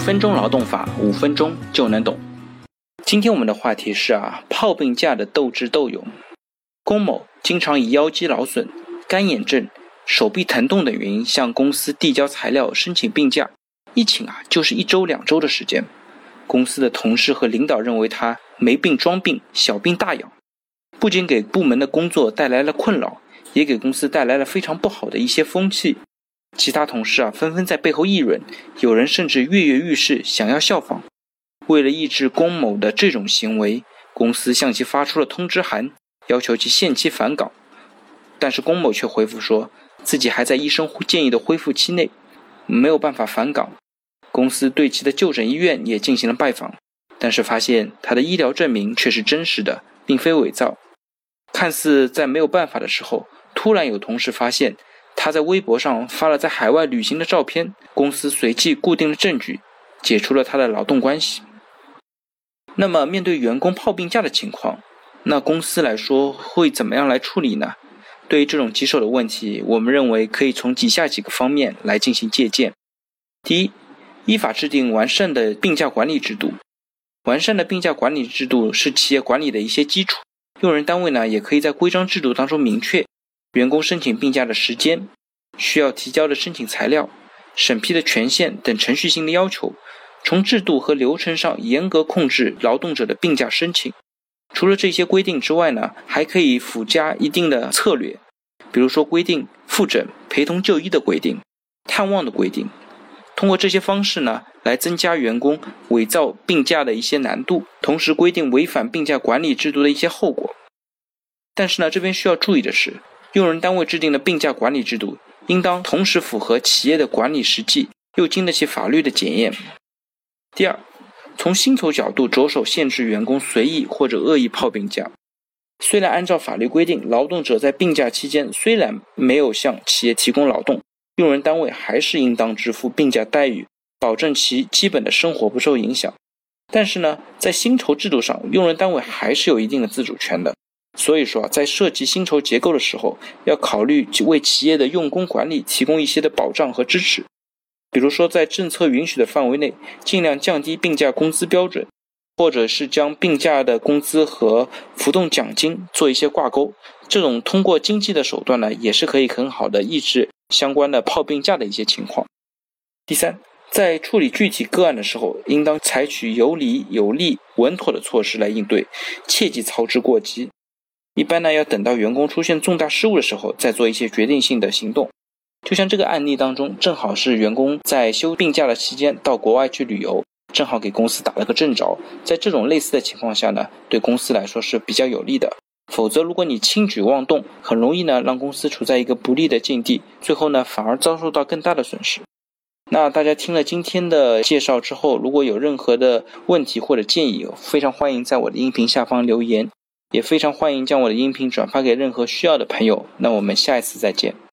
分钟劳动法，五分钟就能懂。今天我们的话题是啊，泡病假的斗智斗勇。龚某经常以腰肌劳损、干眼症、手臂疼痛等原因向公司递交材料申请病假，一请啊就是一周两周的时间。公司的同事和领导认为他没病装病，小病大养，不仅给部门的工作带来了困扰，也给公司带来了非常不好的一些风气。其他同事啊纷纷在背后议论，有人甚至跃跃欲试，想要效仿。为了抑制龚某的这种行为，公司向其发出了通知函，要求其限期返岗。但是龚某却回复说，自己还在医生建议的恢复期内，没有办法返岗。公司对其的就诊医院也进行了拜访，但是发现他的医疗证明却是真实的，并非伪造。看似在没有办法的时候，突然有同事发现他在微博上发了在海外旅行的照片，公司随即固定了证据，解除了他的劳动关系。那么，面对员工泡病假的情况，那公司来说会怎么样来处理呢？对于这种棘手的问题，我们认为可以从以下几个方面来进行借鉴。第一，依法制定完善的病假管理制度。完善的病假管理制度是企业管理的一些基础。用人单位呢，也可以在规章制度当中明确员工申请病假的时间、需要提交的申请材料、审批的权限等程序性的要求。从制度和流程上严格控制劳动者的病假申请。除了这些规定之外呢，还可以附加一定的策略，比如说规定复诊、陪同就医的规定、探望的规定。通过这些方式呢，来增加员工伪造病假的一些难度，同时规定违反病假管理制度的一些后果。但是呢，这边需要注意的是，用人单位制定的病假管理制度，应当同时符合企业的管理实际，又经得起法律的检验。第二，从薪酬角度着手限制员工随意或者恶意泡病假。虽然按照法律规定，劳动者在病假期间虽然没有向企业提供劳动，用人单位还是应当支付病假待遇，保证其基本的生活不受影响。但是呢，在薪酬制度上，用人单位还是有一定的自主权的。所以说啊，在设计薪酬结构的时候，要考虑为企业的用工管理提供一些的保障和支持。比如说，在政策允许的范围内，尽量降低病假工资标准，或者是将病假的工资和浮动奖金做一些挂钩。这种通过经济的手段呢，也是可以很好的抑制。相关的泡病假的一些情况。第三，在处理具体个案的时候，应当采取有理有利、稳妥的措施来应对，切忌操之过急。一般呢，要等到员工出现重大失误的时候，再做一些决定性的行动。就像这个案例当中，正好是员工在休病假的期间到国外去旅游，正好给公司打了个正着。在这种类似的情况下呢，对公司来说是比较有利的。否则，如果你轻举妄动，很容易呢让公司处在一个不利的境地，最后呢反而遭受到更大的损失。那大家听了今天的介绍之后，如果有任何的问题或者建议，非常欢迎在我的音频下方留言，也非常欢迎将我的音频转发给任何需要的朋友。那我们下一次再见。